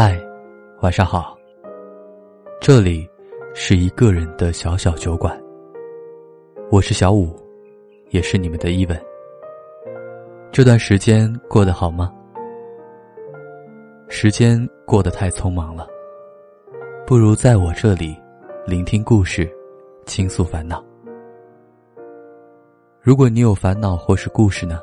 嗨，晚上好。这里是一个人的小小酒馆。我是小五，也是你们的伊文。这段时间过得好吗？时间过得太匆忙了，不如在我这里聆听故事，倾诉烦恼。如果你有烦恼或是故事呢，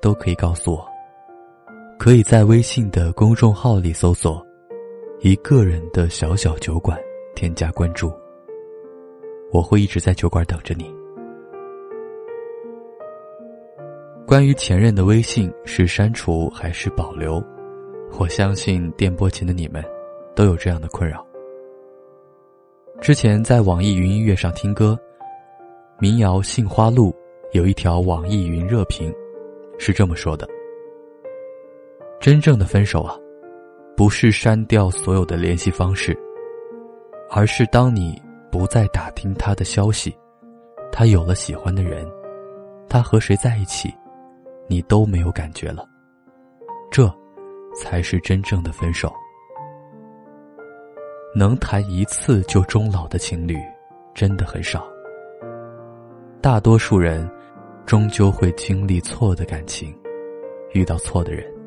都可以告诉我。可以在微信的公众号里搜索。一个人的小小酒馆，添加关注。我会一直在酒馆等着你。关于前任的微信是删除还是保留，我相信电波前的你们都有这样的困扰。之前在网易云音乐上听歌，民谣《杏花路》有一条网易云热评，是这么说的：“真正的分手啊。”不是删掉所有的联系方式，而是当你不再打听他的消息，他有了喜欢的人，他和谁在一起，你都没有感觉了。这，才是真正的分手。能谈一次就终老的情侣，真的很少。大多数人，终究会经历错的感情，遇到错的人。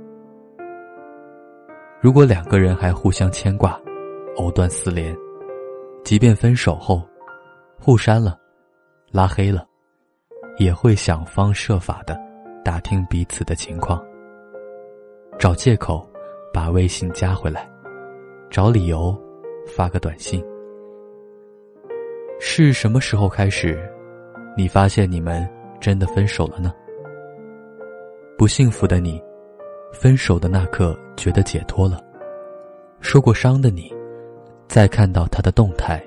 如果两个人还互相牵挂，藕断丝连，即便分手后，互删了，拉黑了，也会想方设法的打听彼此的情况，找借口把微信加回来，找理由发个短信。是什么时候开始，你发现你们真的分手了呢？不幸福的你。分手的那刻，觉得解脱了。受过伤的你，再看到他的动态，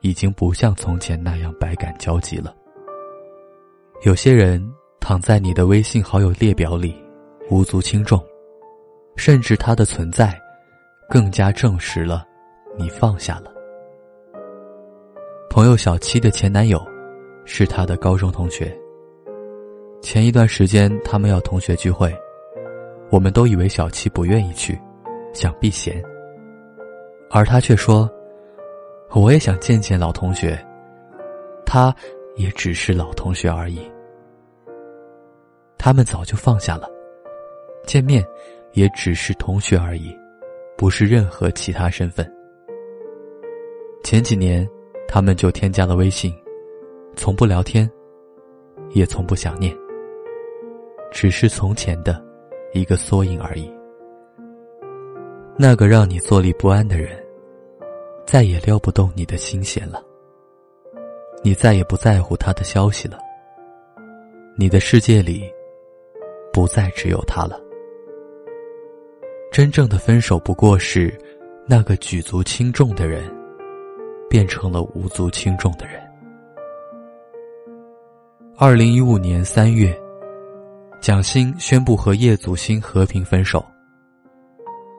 已经不像从前那样百感交集了。有些人躺在你的微信好友列表里，无足轻重，甚至他的存在，更加证实了你放下了。朋友小七的前男友，是他的高中同学。前一段时间，他们要同学聚会。我们都以为小七不愿意去，想避嫌，而他却说：“我也想见见老同学，他也只是老同学而已。”他们早就放下了，见面也只是同学而已，不是任何其他身份。前几年，他们就添加了微信，从不聊天，也从不想念，只是从前的。一个缩影而已。那个让你坐立不安的人，再也撩不动你的心弦了。你再也不在乎他的消息了。你的世界里，不再只有他了。真正的分手，不过是那个举足轻重的人，变成了无足轻重的人。二零一五年三月。蒋欣宣布和叶祖新和平分手，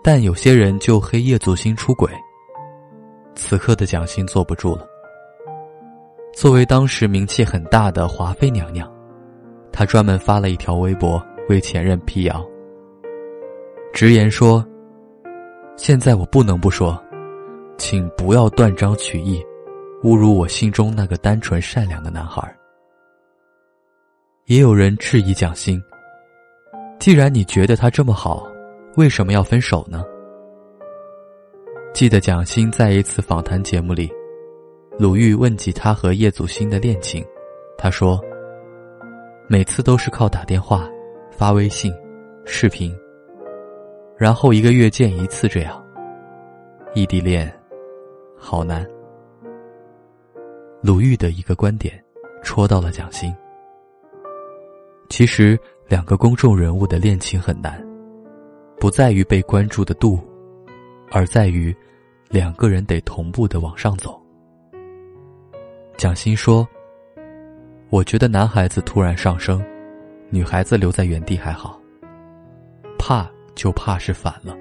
但有些人就黑叶祖新出轨。此刻的蒋欣坐不住了。作为当时名气很大的华妃娘娘，她专门发了一条微博为前任辟谣，直言说：“现在我不能不说，请不要断章取义，侮辱我心中那个单纯善良的男孩。”也有人质疑蒋欣。既然你觉得他这么好，为什么要分手呢？记得蒋欣在一次访谈节目里，鲁豫问及他和叶祖新的恋情，他说：“每次都是靠打电话、发微信、视频，然后一个月见一次这样。异地恋，好难。”鲁豫的一个观点，戳到了蒋欣。其实。两个公众人物的恋情很难，不在于被关注的度，而在于两个人得同步的往上走。蒋欣说：“我觉得男孩子突然上升，女孩子留在原地还好。怕就怕是反了。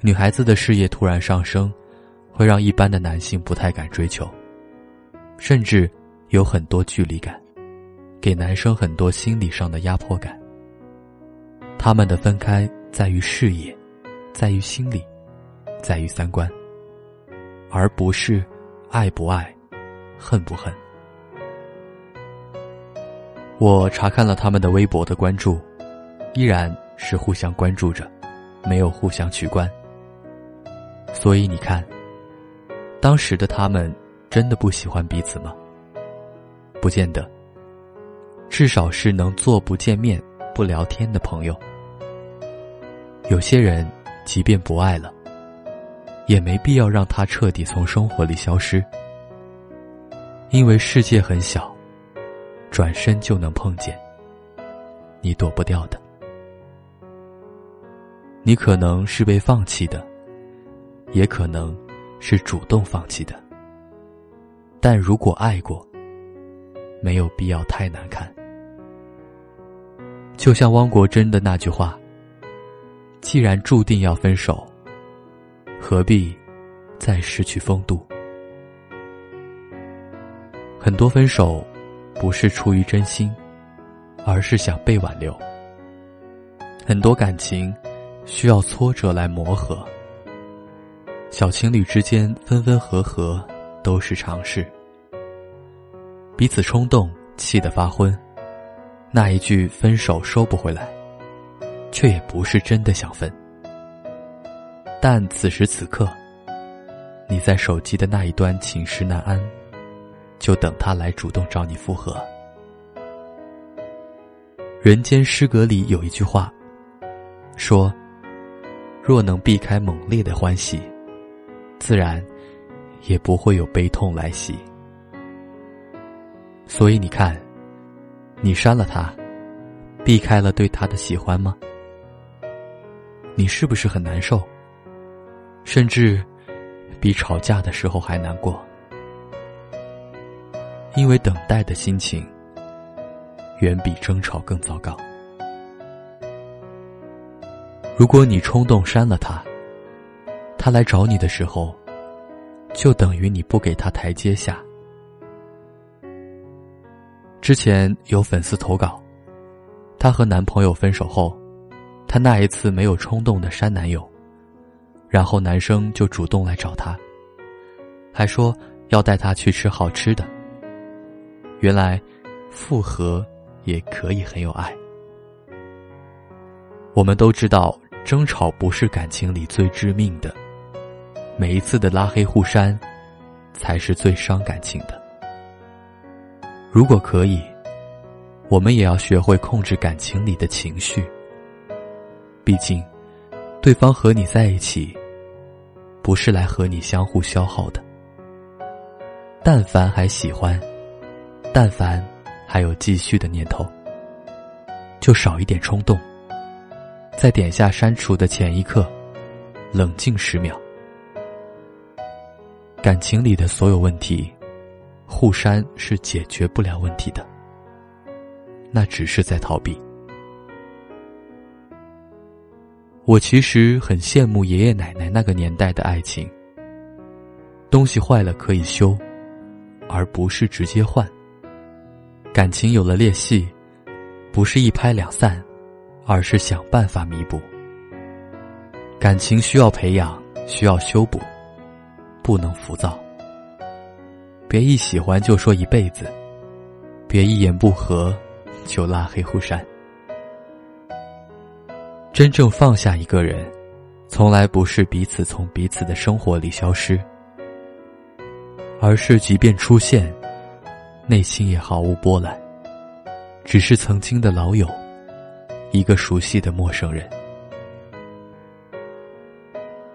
女孩子的事业突然上升，会让一般的男性不太敢追求，甚至有很多距离感。”给男生很多心理上的压迫感。他们的分开在于事业，在于心理，在于三观，而不是爱不爱、恨不恨。我查看了他们的微博的关注，依然是互相关注着，没有互相取关。所以你看，当时的他们真的不喜欢彼此吗？不见得。至少是能做不见面、不聊天的朋友。有些人，即便不爱了，也没必要让他彻底从生活里消失，因为世界很小，转身就能碰见，你躲不掉的。你可能是被放弃的。也可能是主动放弃的，但如果爱过，没有必要太难看。就像汪国真的那句话：“既然注定要分手，何必再失去风度？”很多分手不是出于真心，而是想被挽留。很多感情需要挫折来磨合。小情侣之间分分合合都是常事，彼此冲动气得发昏，那一句分手收不回来，却也不是真的想分。但此时此刻，你在手机的那一端寝食难安，就等他来主动找你复合。人间失格里有一句话，说：若能避开猛烈的欢喜。自然，也不会有悲痛来袭。所以你看，你删了他，避开了对他的喜欢吗？你是不是很难受？甚至比吵架的时候还难过？因为等待的心情，远比争吵更糟糕。如果你冲动删了他，他来找你的时候，就等于你不给他台阶下。之前有粉丝投稿，她和男朋友分手后，她那一次没有冲动的删男友，然后男生就主动来找她，还说要带她去吃好吃的。原来，复合也可以很有爱。我们都知道，争吵不是感情里最致命的。每一次的拉黑互删，才是最伤感情的。如果可以，我们也要学会控制感情里的情绪。毕竟，对方和你在一起，不是来和你相互消耗的。但凡还喜欢，但凡还有继续的念头，就少一点冲动。在点下删除的前一刻，冷静十秒。感情里的所有问题，互删是解决不了问题的。那只是在逃避。我其实很羡慕爷爷奶奶那个年代的爱情。东西坏了可以修，而不是直接换。感情有了裂隙，不是一拍两散，而是想办法弥补。感情需要培养，需要修补。不能浮躁，别一喜欢就说一辈子，别一言不合就拉黑互删。真正放下一个人，从来不是彼此从彼此的生活里消失，而是即便出现，内心也毫无波澜，只是曾经的老友，一个熟悉的陌生人。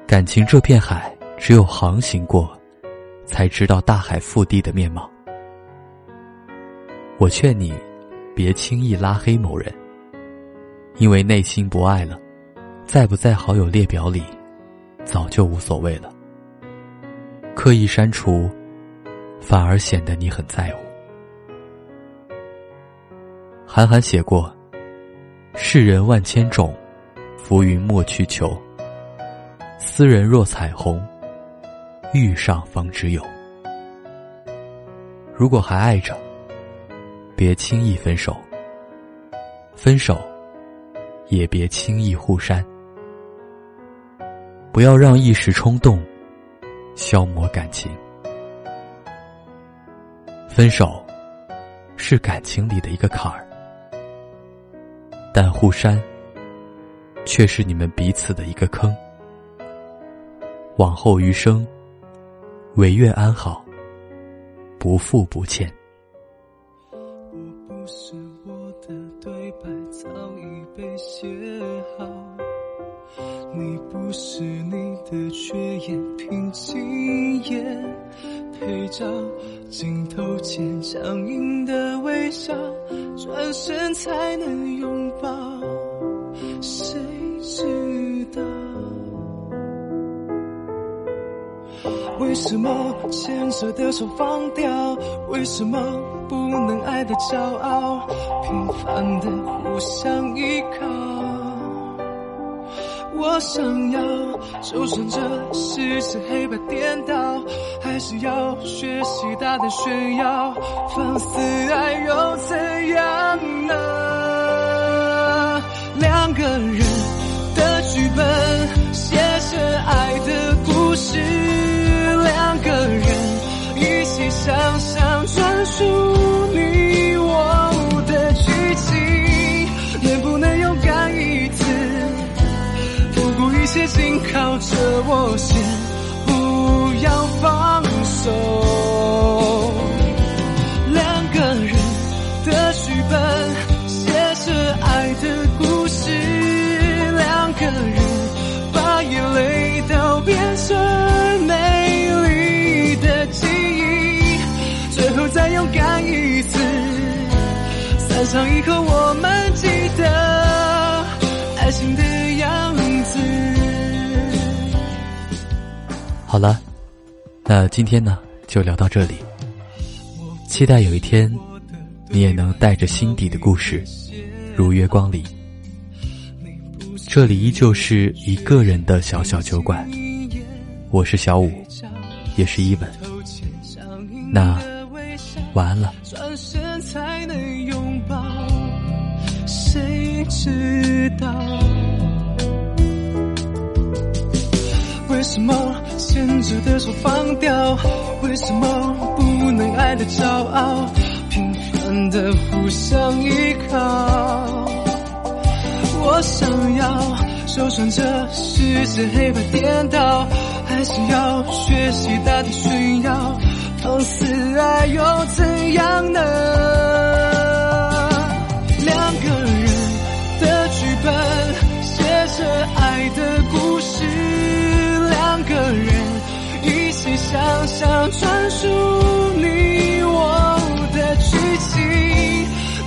感情这片海。只有航行过，才知道大海腹地的面貌。我劝你，别轻易拉黑某人，因为内心不爱了，在不在好友列表里，早就无所谓了。刻意删除，反而显得你很在乎。韩寒写过：“世人万千种，浮云莫去求。斯人若彩虹。”遇上方知有。如果还爱着，别轻易分手；分手，也别轻易互删。不要让一时冲动消磨感情。分手是感情里的一个坎儿，但互删却是你们彼此的一个坑。往后余生，唯愿安好，不负不欠。我不是我的对白早已被写好，你不是你的缺言凭经验配照，镜头前僵硬的微笑，转身才能拥抱，谁知为什么牵着的手放掉？为什么不能爱的骄傲？平凡的互相依靠。我想要，就算这世界黑白颠倒，还是要学习大胆炫耀。放肆爱又怎样呢？两个人的剧本，写着爱的故事。想象专属你我的剧情，能不能勇敢一次，不顾一切紧靠着我心，再勇敢一次，散场以后我们记得爱情的样子。好了，那今天呢就聊到这里。期待有一天，你也能带着心底的故事如约光临。这里依旧是一个人的小小酒馆，我是小五，也是伊文。那。晚安了。转身才能拥抱谁知道为什么牵着的手放掉？为什么不能爱的骄傲？平凡的互相依靠我想要就算这世界黑白颠倒还是要学习大胆炫耀。放肆爱又怎样呢？两个人的剧本，写着爱的故事，两个人一起想象专属你我的剧情，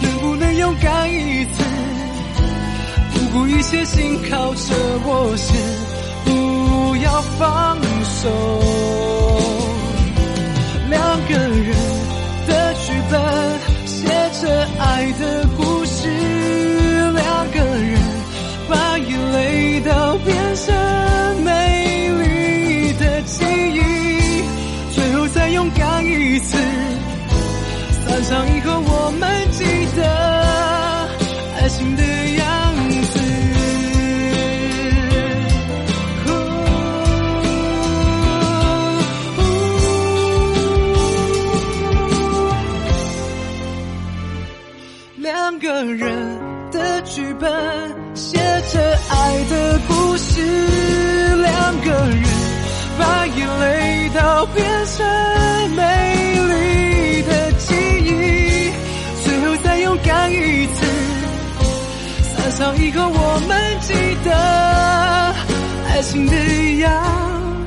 能不能勇敢一次，不顾一切紧靠着我先，不要放手。到以后，我们记得爱情的样。